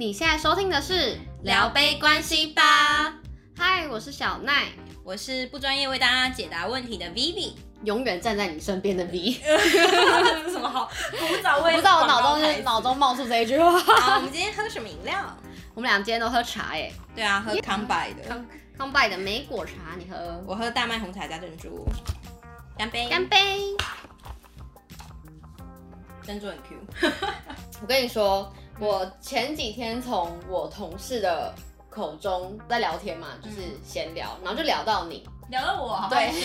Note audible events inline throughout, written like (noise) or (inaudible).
你现在收听的是聊杯关系吧。嗨，我是小奈，我是不专业为大家解答问题的 Vivi，永远站在你身边的 V。(laughs) 什么好古早味？我不知道我脑中是脑中冒出这一句话。好，我们今天喝什么饮料？我们俩今天都喝茶耶。对啊，喝康拜的康康拜的莓果茶，你喝？我喝大麦红茶加珍珠。干杯！干杯！珍珠很 Q。(laughs) 我跟你说。我前几天从我同事的口中在聊天嘛，就是闲聊，然后就聊到你，聊到我，对，(laughs)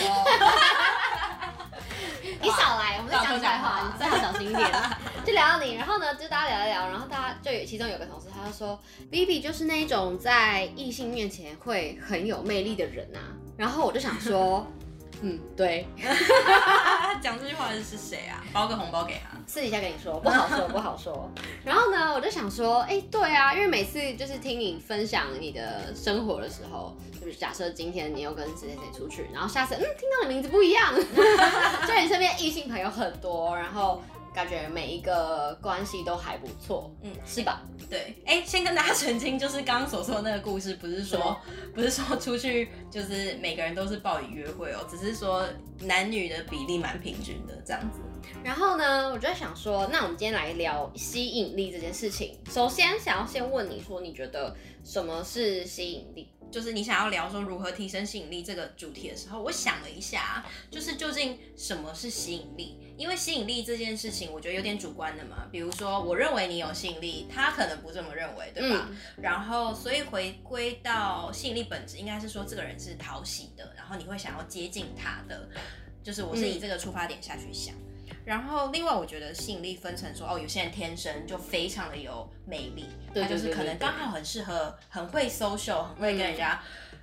你少来，我们在讲坏话，你最好小心一点。(laughs) 就聊到你，然后呢，就大家聊一聊，然后大家就有其中有个同事，他就说，Vivi 就是那种在异性面前会很有魅力的人啊，然后我就想说。嗯，对。(laughs) 讲这句话的是谁啊？包个红包给他。私底下跟你说，不好说，不好说。(laughs) 然后呢，我就想说，哎、欸，对啊，因为每次就是听你分享你的生活的时候，就是假设今天你又跟谁谁谁出去，然后下次嗯听到你名字不一样，(laughs) 就你身边异性朋友很多，然后。感觉每一个关系都还不错，嗯，是吧？对，哎、欸，先跟大家澄清，就是刚刚所说的那个故事，不是说不是说出去就是每个人都是报以约会哦，只是说男女的比例蛮平均的这样子。然后呢，我就在想说，那我们今天来聊吸引力这件事情。首先，想要先问你说，你觉得什么是吸引力？就是你想要聊说如何提升吸引力这个主题的时候，我想了一下，就是究竟什么是吸引力？因为吸引力这件事情，我觉得有点主观的嘛。比如说，我认为你有吸引力，他可能不这么认为，对吧？嗯、然后，所以回归到吸引力本质，应该是说这个人是讨喜的，然后你会想要接近他的，就是我是以这个出发点下去想。嗯然后，另外我觉得吸引力分成说，哦，有些人天生就非常的有魅力，对，就是可能刚好很适合，很会 social，很会跟人家，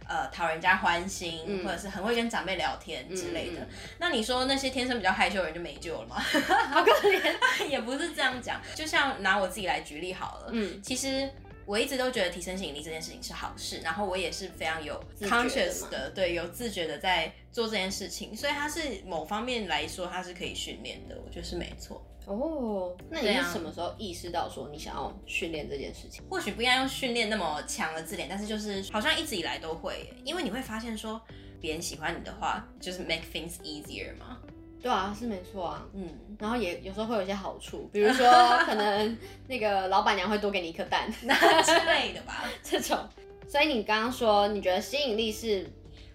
嗯、呃，讨人家欢心，嗯、或者是很会跟长辈聊天之类的。那你说那些天生比较害羞的人就没救了吗？好可怜，(laughs) 也不是这样讲。就像拿我自己来举例好了，嗯，其实。我一直都觉得提升吸引力这件事情是好事，然后我也是非常有 conscious 的，对，有自觉的在做这件事情，所以它是某方面来说，它是可以训练的，我觉得是没错。哦，那你是什么时候意识到说你想要训练这件事情？或许不应该用训练那么强的字眼，但是就是好像一直以来都会，因为你会发现说别人喜欢你的话，就是 make things easier 嘛。对啊，是没错啊，嗯，然后也有时候会有一些好处，比如说 (laughs) 可能那个老板娘会多给你一颗蛋。之类的吧，(laughs) 这种。所以你刚刚说你觉得吸引力是，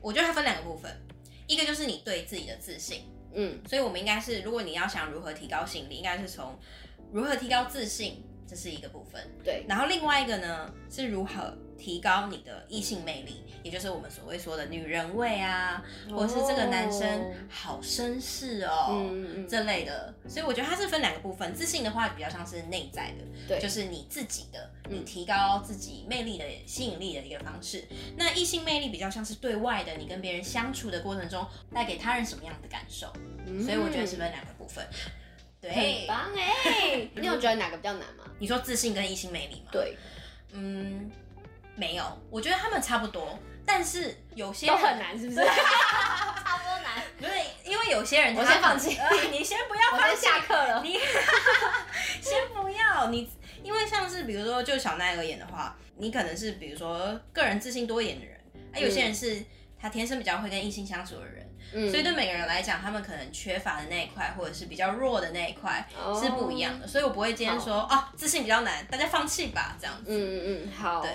我觉得它分两个部分，一个就是你对自己的自信，嗯，所以我们应该是，如果你要想如何提高吸引力，应该是从如何提高自信，这是一个部分，对，然后另外一个呢是如何。提高你的异性魅力，也就是我们所谓说的女人味啊，或者是这个男生好绅士哦，嗯、这类的。所以我觉得它是分两个部分，自信的话比较像是内在的，对，就是你自己的，你提高自己魅力的吸引力的一个方式。嗯、那异性魅力比较像是对外的，你跟别人相处的过程中带给他人什么样的感受。嗯、所以我觉得是分两个部分。对，很棒哎！(laughs) 你有觉得哪个比较难吗？你说自信跟异性魅力吗？对，嗯。没有，我觉得他们差不多，但是有些人都很难，是不是？(laughs) 差不多难。对，因为有些人他，我先放弃，你先不要放弃，我先下课了。你 (laughs) 先不要，你因为像是比如说就小奈而言的话，你可能是比如说个人自信多一点的人，啊，有些人是他天生比较会跟异性相处的人。嗯，所以对每个人来讲，他们可能缺乏的那一块，或者是比较弱的那一块，是不一样的。所以我不会今天说好哦，自信比较难，大家放弃吧，这样子。嗯嗯嗯，好。对。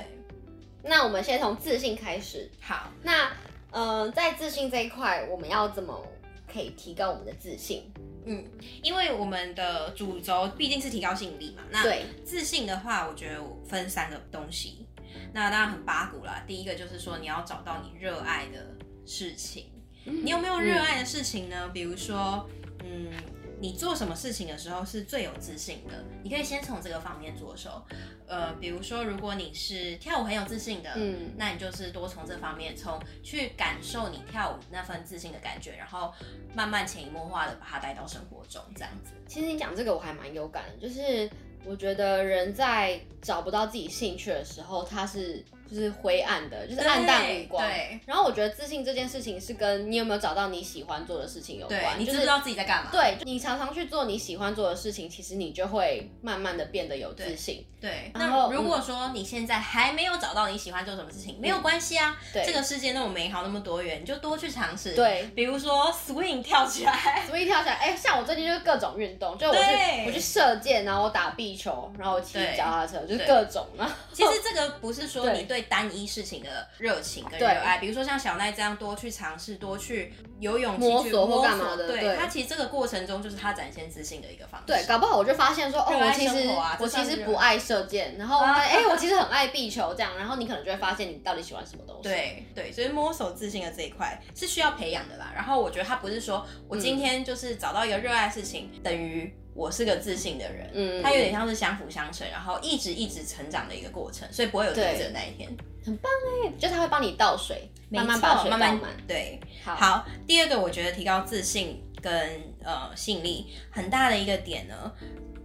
那我们先从自信开始。好，那呃，在自信这一块，我们要怎么可以提高我们的自信？嗯，因为我们的主轴毕竟是提高吸引力嘛。那对，自信的话，我觉得分三个东西。那当然很八股啦。第一个就是说，你要找到你热爱的事情。嗯，你有没有热爱的事情呢？嗯，比如说，嗯。你做什么事情的时候是最有自信的？你可以先从这个方面着手，呃，比如说，如果你是跳舞很有自信的，嗯，那你就是多从这方面，从去感受你跳舞那份自信的感觉，然后慢慢潜移默化的把它带到生活中，这样子。其实你讲这个我还蛮有感的，就是我觉得人在找不到自己兴趣的时候，他是。就是灰暗的，就是暗淡无光。对。然后我觉得自信这件事情是跟你有没有找到你喜欢做的事情有关。你知不知道自己在干嘛？对，你常常去做你喜欢做的事情，其实你就会慢慢的变得有自信。对。那如果说你现在还没有找到你喜欢做什么事情，没有关系啊。对。这个世界那么美好，那么多元，你就多去尝试。对。比如说 swing 跳起来，swing 跳起来。哎，像我最近就是各种运动，就我去我去射箭，然后我打壁球，然后我骑脚踏车，就是各种啊。其实这个不是说你对单一事情的热情跟热爱，比如说像小奈这样多去尝试，多去有勇气去摸索或干嘛的。对，他其实这个过程中就是他展现自信的一个方式。对，搞不好我就发现说，哦，我其实我其实不爱射箭，然后 (laughs) 哎，我其实很爱壁球这样，然后你可能就会发现你到底喜欢什么东西。对对，所以摸索自信的这一块是需要培养的啦。然后我觉得他不是说我今天就是找到一个热爱的事情等于。我是个自信的人，嗯，他有点像是相辅相成，然后一直一直成长的一个过程，所以不会有停止的那一天，很棒哎，就他会帮你倒水，慢慢把水倒满，对，好，好，第二个我觉得提高自信跟呃吸引力很大的一个点呢，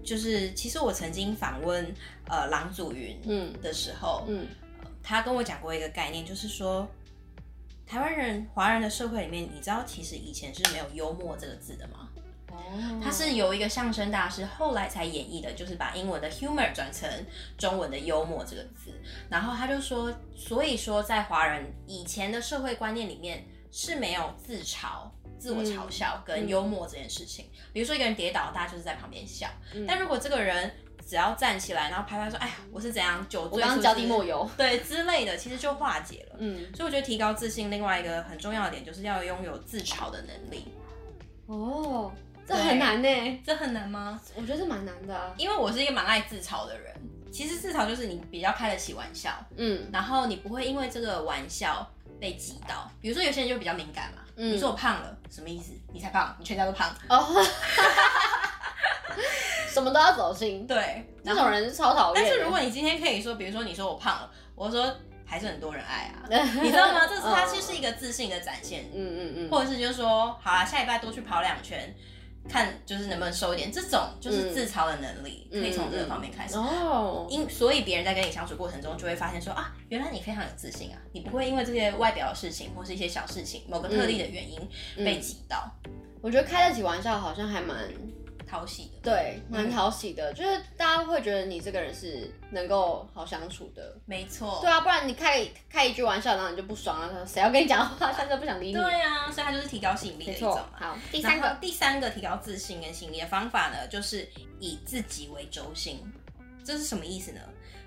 就是其实我曾经访问呃郎祖云嗯的时候，嗯，呃，他跟我讲过一个概念，就是说台湾人华人的社会里面，你知道其实以前是没有幽默这个字的吗？他是由一个相声大师后来才演绎的，就是把英文的 humor 转成中文的幽默这个字。然后他就说，所以说在华人以前的社会观念里面是没有自嘲、自我嘲笑跟幽默这件事情。比如说一个人跌倒，大家就是在旁边笑。但如果这个人只要站起来，然后拍拍说：“哎呀，我是怎样酒醉，我刚脚底抹油，对之类的，其实就化解了。”嗯，所以我觉得提高自信，另外一个很重要的点就是要拥有自嘲的能力。哦。这很难呢，这很难吗？我觉得是蛮难的啊，因为我是一个蛮爱自嘲的人。其实自嘲就是你比较开得起玩笑，嗯，然后你不会因为这个玩笑被击到。比如说有些人就比较敏感嘛，嗯，你说我胖了，什么意思？你才胖，你全家都胖哦，(laughs) 什么都要走心，(laughs) 对，这种人是超讨厌。但是如果你今天可以说，比如说你说我胖了，我说还是很多人爱啊，(laughs) 你知道吗？这是它就是一个自信的展现，嗯嗯嗯，或者是就是说，好啦，下礼拜多去跑两圈。看就是能不能收一点，这种就是自嘲的能力，嗯、可以从这个方面开始。哦，因所以别人在跟你相处过程中，就会发现说啊，原来你非常有自信啊，你不会因为这些外表的事情或是一些小事情，某个特例的原因被挤到。我觉得开得起玩笑好像还蛮。讨喜的，对，蛮讨喜的，嗯、就是大家会觉得你这个人是能够好相处的，没错。对啊，不然你开开一句玩笑，然后你就不爽了，谁要跟你讲话，他就不想理你。对啊，所以他就是提高吸引力的一种嘛。好，第三个，第三个提高自信跟吸引力的方法呢，就是以自己为轴心。这是什么意思呢？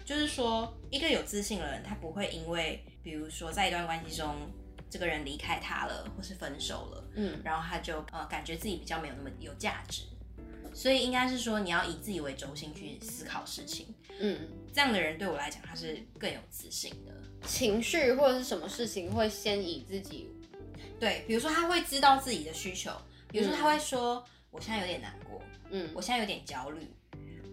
就是说，一个有自信的人，他不会因为，比如说在一段关系中，这个人离开他了，或是分手了，嗯，然后他就呃感觉自己比较没有那么有价值。所以应该是说，你要以自己为轴心去思考事情。嗯，这样的人对我来讲，他是更有自信的。情绪或者是什么事情会先以自己，对，比如说他会知道自己的需求，比如说他会说，嗯，我现在有点难过，嗯，我现在有点焦虑，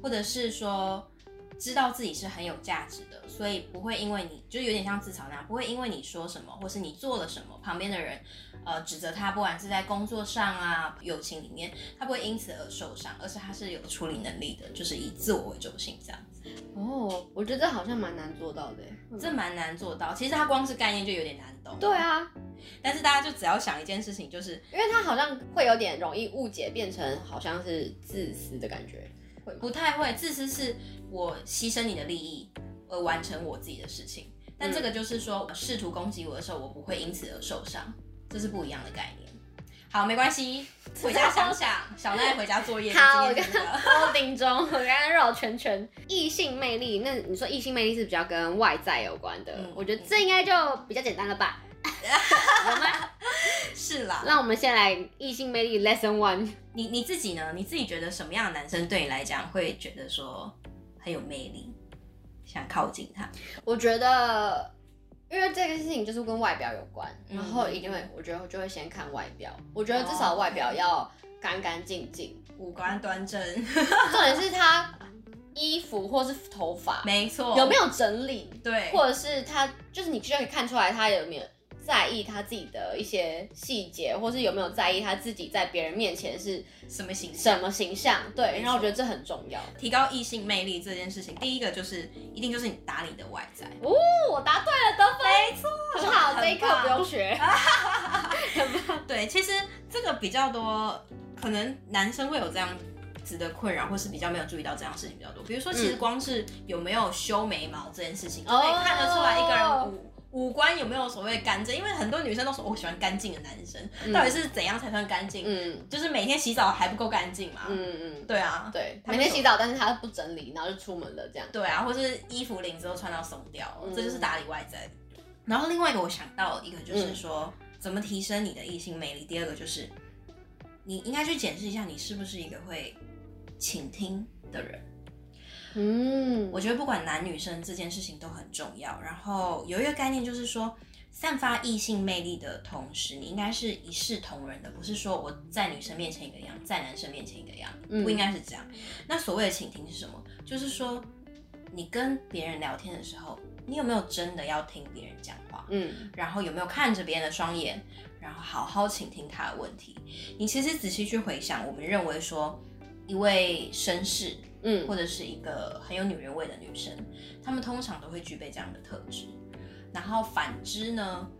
或者是说。知道自己是很有价值的，所以不会因为你就有点像自嘲那样，不会因为你说什么或是你做了什么，旁边的人呃指责他，不管是在工作上啊、友情里面，他不会因此而受伤，而是他是有处理能力的，就是以自我为中心这样子。哦，我觉得这好像蛮难做到的，这蛮难做到。其实他光是概念就有点难懂。对啊，但是大家就只要想一件事情，就是因为他好像会有点容易误解，变成好像是自私的感觉。不太会，自私是我牺牲你的利益而完成我自己的事情，但这个就是说，试图攻击我的时候，我不会因此而受伤，这是不一样的概念。好，没关系，(laughs) 回家想想，小奈回家作业。好，(laughs) 我刚刚顶中，我刚刚绕圈圈。异性魅力，那你说异性魅力是比较跟外在有关的，嗯、我觉得这应该就比较简单了吧？有吗？是啦，那我们先来异性魅力 Lesson One。你你自己呢？你自己觉得什么样的男生对你来讲会觉得说很有魅力，想靠近他？我觉得，因为这个事情就是跟外表有关，嗯、然后一定会，我觉得就会先看外表。我觉得至少外表要干干净净，五官端正。重点是他衣服或是头发，没错，有没有整理？对，或者是他就是你就可以看出来他有没有。在意他自己的一些细节，或是有没有在意他自己在别人面前是什么形象？什么形象？对，然后我觉得这很重要。提高异性魅力这件事情，第一个就是一定就是你打理的外在。哦，我答对了，得分。没错，很好，这一课不用学。(laughs) 对，其实这个比较多，可能男生会有这样子的困扰，或是比较没有注意到这样事情比较多。比如说，其实光是有没有修眉毛这件事情，嗯、就可以看得出来一个人五五官有没有所谓干净。因为很多女生都说我喜欢干净的男生，嗯、到底是怎样才算干净？嗯，就是每天洗澡还不够干净嘛。嗯嗯，对啊，对，每天洗澡，但是他不整理，然后就出门了这样。对啊，或是衣服领子都穿到松掉，嗯、这就是打理外在。然后另外一个我想到一个就是说。嗯怎么提升你的异性魅力？第二个就是，你应该去检视一下，你是不是一个会倾听的人。嗯，我觉得不管男女生这件事情都很重要。然后有一个概念就是说，散发异性魅力的同时，你应该是一视同仁的，不是说我在女生面前一个样，在男生面前一个样，不应该是这样。嗯，那所谓的倾听是什么？就是说，你跟别人聊天的时候。你有没有真的要听别人讲话？嗯，然后有没有看着别人的双眼，然后好好倾听他的问题？你其实仔细去回想，我们认为说一位绅士，嗯，或者是一个很有女人味的女生，她们通常都会具备这样的特质。然后反之呢，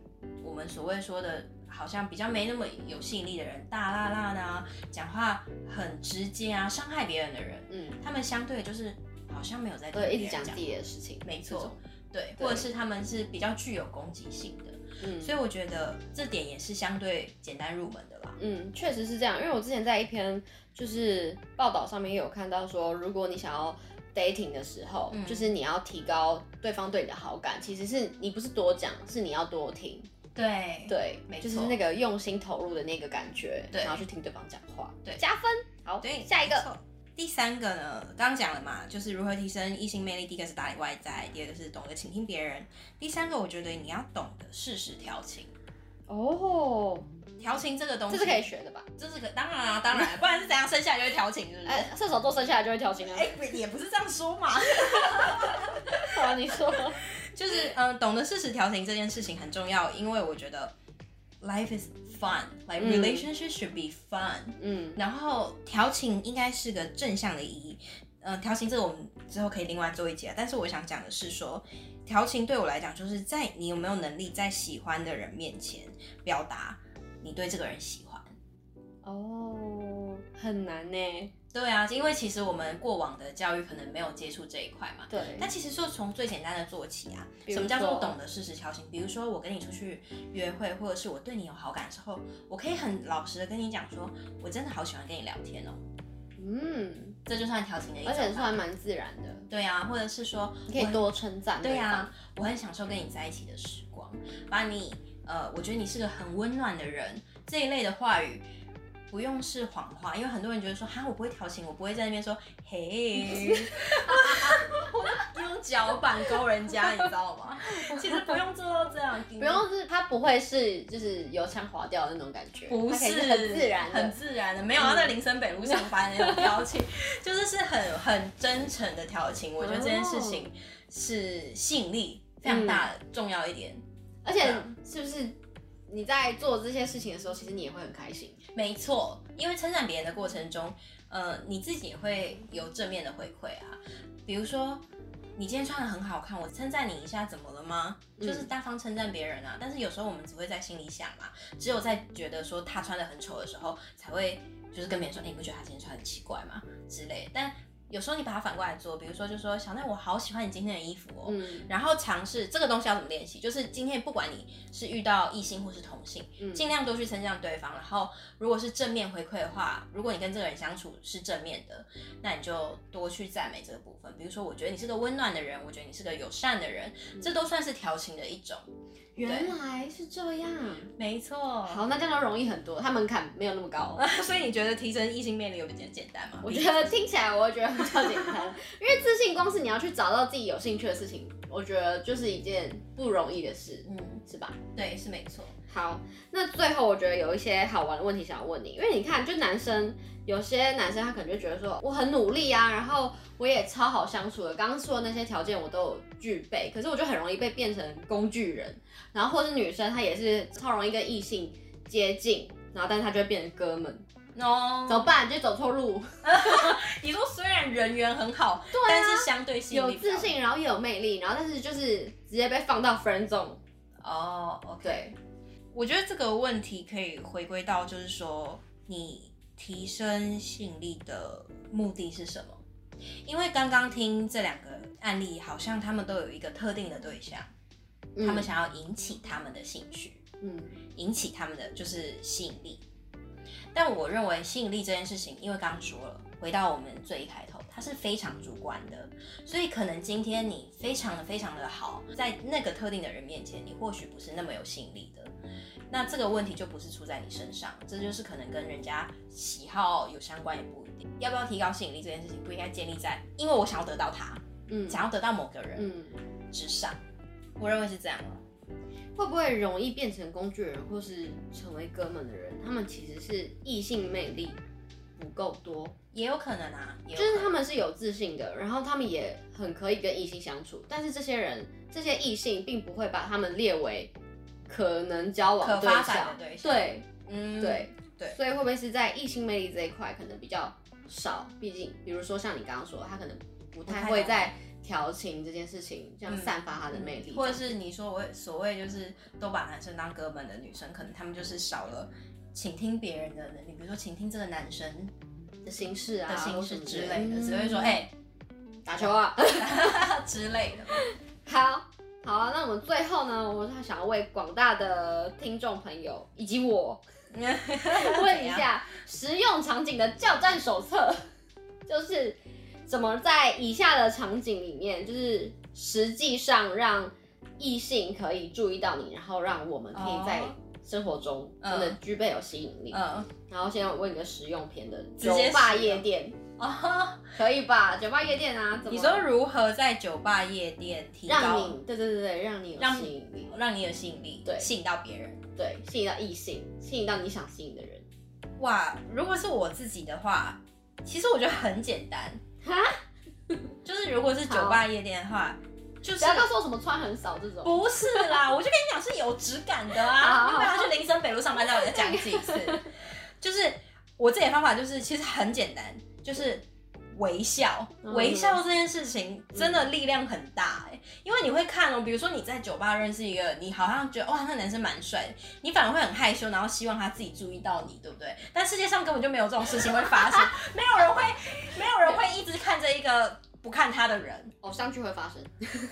我们所谓说的，好像比较没那么有吸引力的人，大剌剌的啊，讲话很直接啊，伤害别人的人，嗯，他们相对就是好像没有在对一直讲自己的事情，没错。对，或者是他们是比较具有攻击性的，嗯，所以我觉得这点也是相对简单入门的啦。嗯，确实是这样，因为我之前在一篇就是报道上面也有看到说，如果你想要 dating 的时候，嗯，就是你要提高对方对你的好感，其实是你不是多讲，是你要多听。对对，没错，就是那个用心投入的那个感觉，对，然后去听对方讲话，对，加分。好，对，下一个。第三个呢，刚刚讲了嘛，就是如何提升异性魅力。第一个是打理外在，第二个是懂得倾听别人。第三个，我觉得你要懂得适时调情。哦，调情这个东西，这是可以学的吧？这是可，当然啊，当然，不然是怎样生下来就会调情，是不是？哎，射手座生下来就会调情啊？哎，也不是这样说嘛。(laughs) 好，你说，就是嗯，懂得适时调情这件事情很重要，因为我觉得。Life is fun, like relationships should be fun。嗯，然后调情应该是个正向的意义。呃，调情这个我们之后可以另外做一节。但是我想讲的是说，调情对我来讲，就是在你有没有能力在喜欢的人面前表达你对这个人喜欢。哦，很难呢。对啊，因为其实我们过往的教育可能没有接触这一块嘛。对。那其实说从最简单的做起啊，什么叫做懂得适时调情？比如说我跟你出去约会，或者是我对你有好感的时候，我可以很老实的跟你讲说，我真的好喜欢跟你聊天哦。嗯，这就算调情的一种。而且算蛮自然的。对啊，或者是说你可以多称赞。对啊，我很享受跟你在一起的时光，把你呃，我觉得你是个很温暖的人这一类的话语。不用是谎话，因为很多人觉得说哈，我不会调情，我不会在那边说 (laughs) 嘿，(laughs) 用脚板勾人家，你知道吗？其实不用做到这样，(laughs) 不用是，他不会是就是油腔滑调的那种感觉，不是，是很自然，很自然的，没有他在林森北路上班的那种调情，就是是很很真诚的调情。我觉得这件事情是吸引力非常大的，嗯、重要一点，而且是不是？你在做这些事情的时候，其实你也会很开心。没错，因为称赞别人的过程中，呃，你自己也会有正面的回馈啊。比如说，你今天穿的很好看，我称赞你一下，怎么了吗？就是大方称赞别人啊。嗯。但是有时候我们只会在心里想嘛，只有在觉得说他穿的很丑的时候，才会就是跟别人说，欸，你不觉得他今天穿很奇怪吗？之类的。但有时候你把它反过来做，比如说就说小奈，我好喜欢你今天的衣服哦，嗯、然后尝试这个东西要怎么练习，就是今天不管你是遇到异性或是同性，嗯、尽量多去称赞对方。然后如果是正面回馈的话，如果你跟这个人相处是正面的，那你就多去赞美这个部分。比如说，我觉得你是个温暖的人，我觉得你是个友善的人，嗯、这都算是调情的一种。原来是这样，没错。好，那这样就容易很多，它门槛没有那么高。(laughs) 所以你觉得提升异性魅力有比较简单吗？(laughs) 我觉得听起来我会觉得比较简单，因为自信光是你要去找到自己有兴趣的事情，我觉得就是一件不容易的事，嗯，是吧？对，是没错。好，那最后我觉得有一些好玩的问题想要问你，因为你看，就男生有些男生他可能就觉得说我很努力啊，然后我也超好相处的，刚刚说的那些条件我都有具备，可是我就很容易被变成工具人，然后或是女生她也是超容易跟异性接近，然后但是她就会变成哥们，哦，(laughs) 怎么办？就走错路。你说虽然人缘很好，对啊，但是相对性有自信，然后又有魅力，然后但是就是直接被放到 friend zone。哦，OK。对我觉得这个问题可以回归到，就是说你提升吸引力的目的是什么？因为刚刚听这两个案例，好像他们都有一个特定的对象，嗯、他们想要引起他们的兴趣，嗯，引起他们的就是吸引力。但我认为吸引力这件事情，因为刚刚说了，回到我们最一开头，它是非常主观的，所以可能今天你非常的非常的好，在那个特定的人面前，你或许不是那么有吸引力的。那这个问题就不是出在你身上，这就是可能跟人家喜好有相关，也不一定。要不要提高吸引力这件事情，不应该建立在因为我想要得到他，嗯，想要得到某个人，嗯，之上。我认为是这样的。会不会容易变成工具人，或是成为哥们的人？他们其实是异性魅力不够多，也有可能啊，就是他们是有自信的，然后他们也很可以跟异性相处，但是这些人，这些异性并不会把他们列为。可能交往对象，对象，对，嗯，对，对，所以会不会是在异性魅力这一块可能比较少？毕竟，比如说像你刚刚说，他可能不太会在调情这件事情这样散发他的魅力，或者是你说我所谓就是都把男生当哥们的女生，可能他们就是少了倾听别人的能力，比如说倾听这个男生的心事啊、的心事之类的，只会说哎，打球啊。(laughs) 之类的。(laughs) 好。好啊，那我们最后呢，我想要为广大的听众朋友以及我 (laughs) 问一下实用场景的教战手册，(laughs) 就是怎么在以下的场景里面，就是实际上让异性可以注意到你，然后让我们可以在生活中真的具备有吸引力。嗯，然后先问一个实用篇的酒吧夜店。哦，(laughs) 可以吧？酒吧夜店啊，你说如何在酒吧夜店提高？让你对对对对，让你有吸引力，让，让你有吸引力，对，吸引到别人，对，吸引到异性，吸引到你想吸引的人。哇，如果是我自己的话，其实我觉得很简单哈，(laughs) 就是如果是酒吧夜店的话，就是不要告诉我什么穿很少这种，不是啦，(laughs) 我就跟你讲是有质感的啊，因为他去林森北路上班，再我再讲几次，就是我自己的方法就是其实很简单。就是微笑，微笑这件事情真的力量很大哎、欸，因为你会看哦，比如说你在酒吧认识一个，你好像觉得哇，那男生蛮帅的，你反而会很害羞，然后希望他自己注意到你，对不对？但世界上根本就没有这种事情会发生，(laughs) 没有人会，没有人会一直看着一个不看他的人，偶像剧会发生，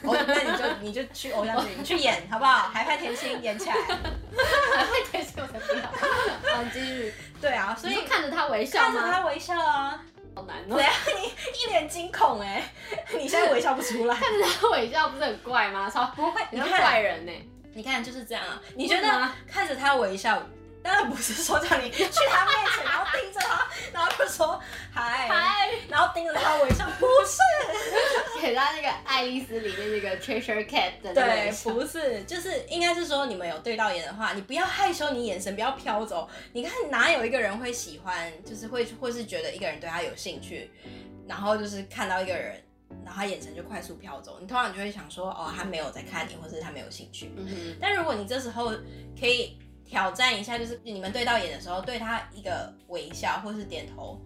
哦，那你就你就去偶像剧，(laughs) 你去演好不好？海派甜心演起来，海派甜心我才不要，好继续，对啊，所以看着他微笑，看着他微笑啊。好难哦！对啊，你 (laughs) 一脸惊恐哎，(laughs) 你现在微笑不出来，(laughs) 看着他微笑不是很怪吗？超不会，你是怪人呢。你看就是这样啊，你觉得看着他微笑？当然不是说叫你去他面前，然后盯着他，然后就说嗨嗨，然后盯着他微笑，不是给他那个爱丽丝里面那个 Cheshire Cat 的对，不是，就是应该是说你们有对到眼的话，你不要害羞，你眼神不要飘走。你看哪有一个人会喜欢，就是会或是觉得一个人对他有兴趣，然后就是看到一个人，然后他眼神就快速飘走，你通常就会想说哦，他没有在看你，或是他没有兴趣。但如果你这时候可以。挑战一下，就是你们对到眼的时候，对他一个微笑或是点头，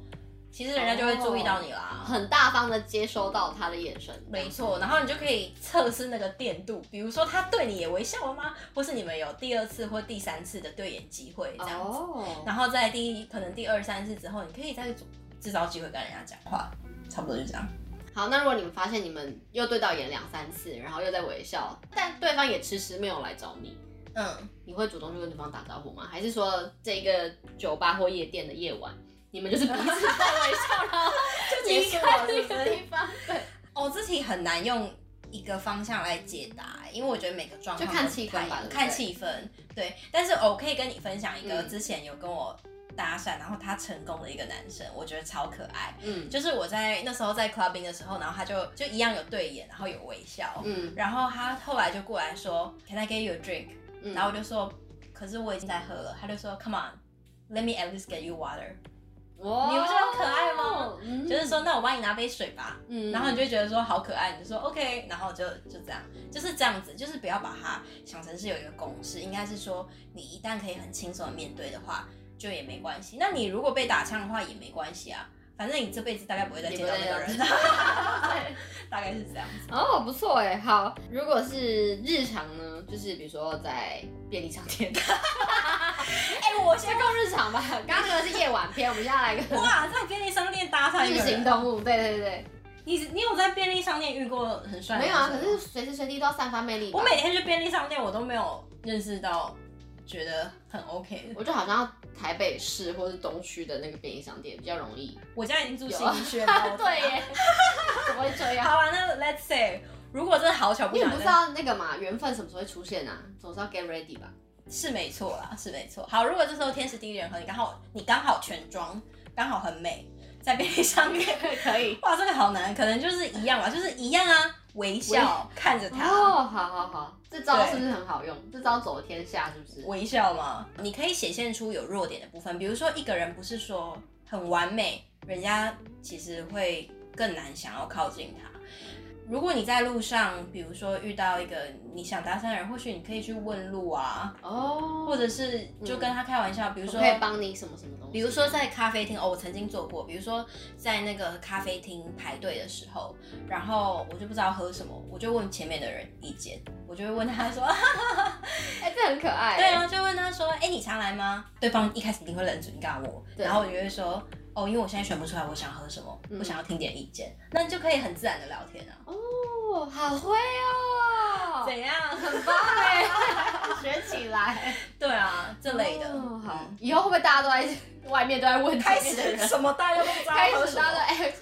其实人家就会注意到你啦。很大方的接收到他的眼神，没错。然后你就可以测试那个电度，比如说他对你也微笑了吗？或是你们有第二次或第三次的对眼机会这样子。Oh. 然后在第一可能第二三次之后，你可以再制造机会跟人家讲话，差不多就这样。好，那如果你们发现你们又对到眼两三次，然后又在微笑，但对方也迟迟没有来找你。嗯，你会主动去跟对方打招呼吗？还是说这个酒吧或夜店的夜晚，你们就是彼此在微笑，(laughs) 然后就离开这个地方？对，哦，这题很难用一个方向来解答，因为我觉得每个状况就看气氛吧，看气氛。对，但是我可以跟你分享一个之前有跟我搭讪，然后他成功的一个男生，我觉得超可爱。嗯，就是我在那时候在 clubbing 的时候，然后他就就一样有对眼，然后有微笑。嗯，然后他后来就过来说，Can I get you a drink？然后我就说可是我已经在喝了。他就说，Come on，let me at least get you water。哇，你不觉得很可爱吗？嗯、就是说，那我帮你拿杯水吧。嗯，然后你就会觉得说好可爱，你就说 OK，然后就就这样，就是这样子，就是不要把它想成是有一个公式，应该是说你一旦可以很轻松的面对的话，就也没关系。那你如果被打枪的话也没关系啊，反正你这辈子大概不会再见到那个人。对，(laughs) 大概是这样子。哦，不错哎，好，如果是日常呢，就是比如说在便利商店。哎、欸，我先够日常吧。刚刚那个是夜晚篇，我们现在来个哇，在便利商店搭讪一个日行动物，对对对。你你有在便利商店遇过很帅？没有啊，可是随时随地都要散发魅力。我每天去便利商店，我都没有认识到觉得很 OK 的。我就好像台北市或是东区的那个便利商店比较容易。我家已经住新义区了，(laughs) 对耶，(laughs) 怎么会这样？好啊，那 Let's say，如果真的好巧不巧，你不知道那个嘛，缘分什么时候会出现啊？总是要 get ready 吧。是没错啦，是没错。好，如果这时候天时地利人和，你刚好你刚好全妆，刚好很美，在便利商店可以。哇，这个好难，可能就是一样吧，就是一样啊，微笑看着他。哦，好好好，这招是不是很好用？这招走天下是不是？微笑嘛？你可以显现出有弱点的部分，比如说一个人不是说很完美，人家其实会更难想要靠近他。如果你在路上，比如说遇到一个你想搭讪的人，或许你可以去问路啊，哦，或者是就跟他开玩笑，嗯、比如说可以帮你什么什么东西，比如说在咖啡厅哦，我曾经做过，比如说在那个咖啡厅排队的时候，然后我就不知道喝什么，我就问前面的人意见，我就会问他说，(laughs) 哎、欸，这很可爱，(laughs) 对啊，就问他说，哎、欸，你常来吗？对方一开始一定会冷住，你干嘛问我？然后我就会说。哦，因为我现在选不出来，我想喝什么，嗯、我想要听点意见，那你就可以很自然的聊天啊。哦，好会哦，怎样？很棒哎，(laughs) 学起来。对啊，这类的。哦、好，以后会不会大家都在外面都在问？开始什么大家都不知道，开始大家都哎。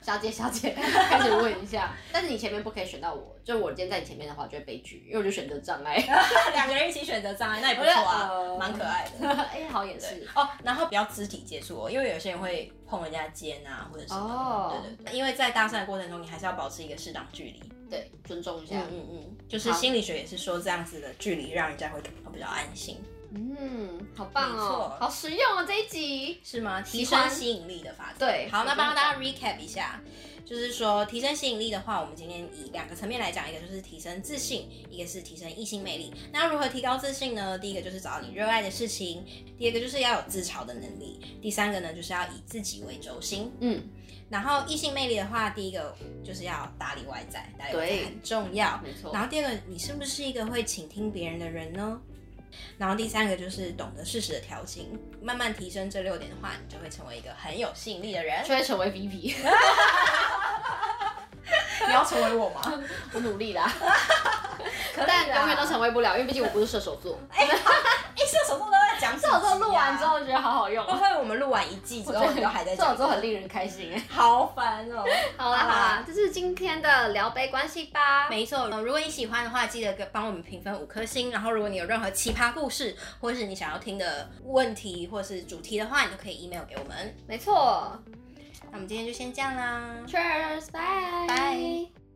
小姐，小姐，(laughs) 开始问一下，但是你前面不可以选到我，就我今天在你前面的话就会悲剧，因为我就选择障碍，(laughs) 两个人一起选择障碍，那也不错啊，(laughs) 蛮、呃、可爱的。哎、欸，好演示哦，然后不要肢体接触哦，因为有些人会碰人家肩啊，或者什么，哦、对对对，因为在搭讪的过程中，你还是要保持一个适当距离，对，尊重一下，嗯嗯嗯，就是心理学也是说这样子的距离让人家会比较安心。嗯，好棒哦，好实用哦，这一集是吗？提升吸引力的法则。对，好，那帮大家 recap 一下，就是说提升吸引力的话，我们今天以两个层面来讲，一个就是提升自信，一个是提升异性魅力。那如何提高自信呢？第一个就是找到你热爱的事情，第二个就是要有自嘲的能力，第三个呢就是要以自己为轴心。嗯，然后异性魅力的话，第一个就是要打理外在，打理外在很重要，没错。然后第二个，你是不是一个会倾听别人的人呢？然后第三个就是懂得适时的调情，慢慢提升这六点的话，你就会成为一个很有吸引力的人，就会成为 VP。(laughs) 你要成为我吗？(laughs) 我努力 (laughs) 啦，但永远都成为不了，因为毕竟我不是射手座。在讲，射手座录完之后觉得好好用。会不会我们录完一季之后，你都还在讲？射手座很令人开心哎，好烦哦。好啦好啦，这是今天的聊杯关系吧。没错，如果你喜欢的话，记得给帮我们评分五颗星。然后，如果你有任何奇葩故事，或是你想要听的问题，或是主题的话，你都可以 email 给我们。没错。那我们今天就先这样啦，Cheers，拜拜。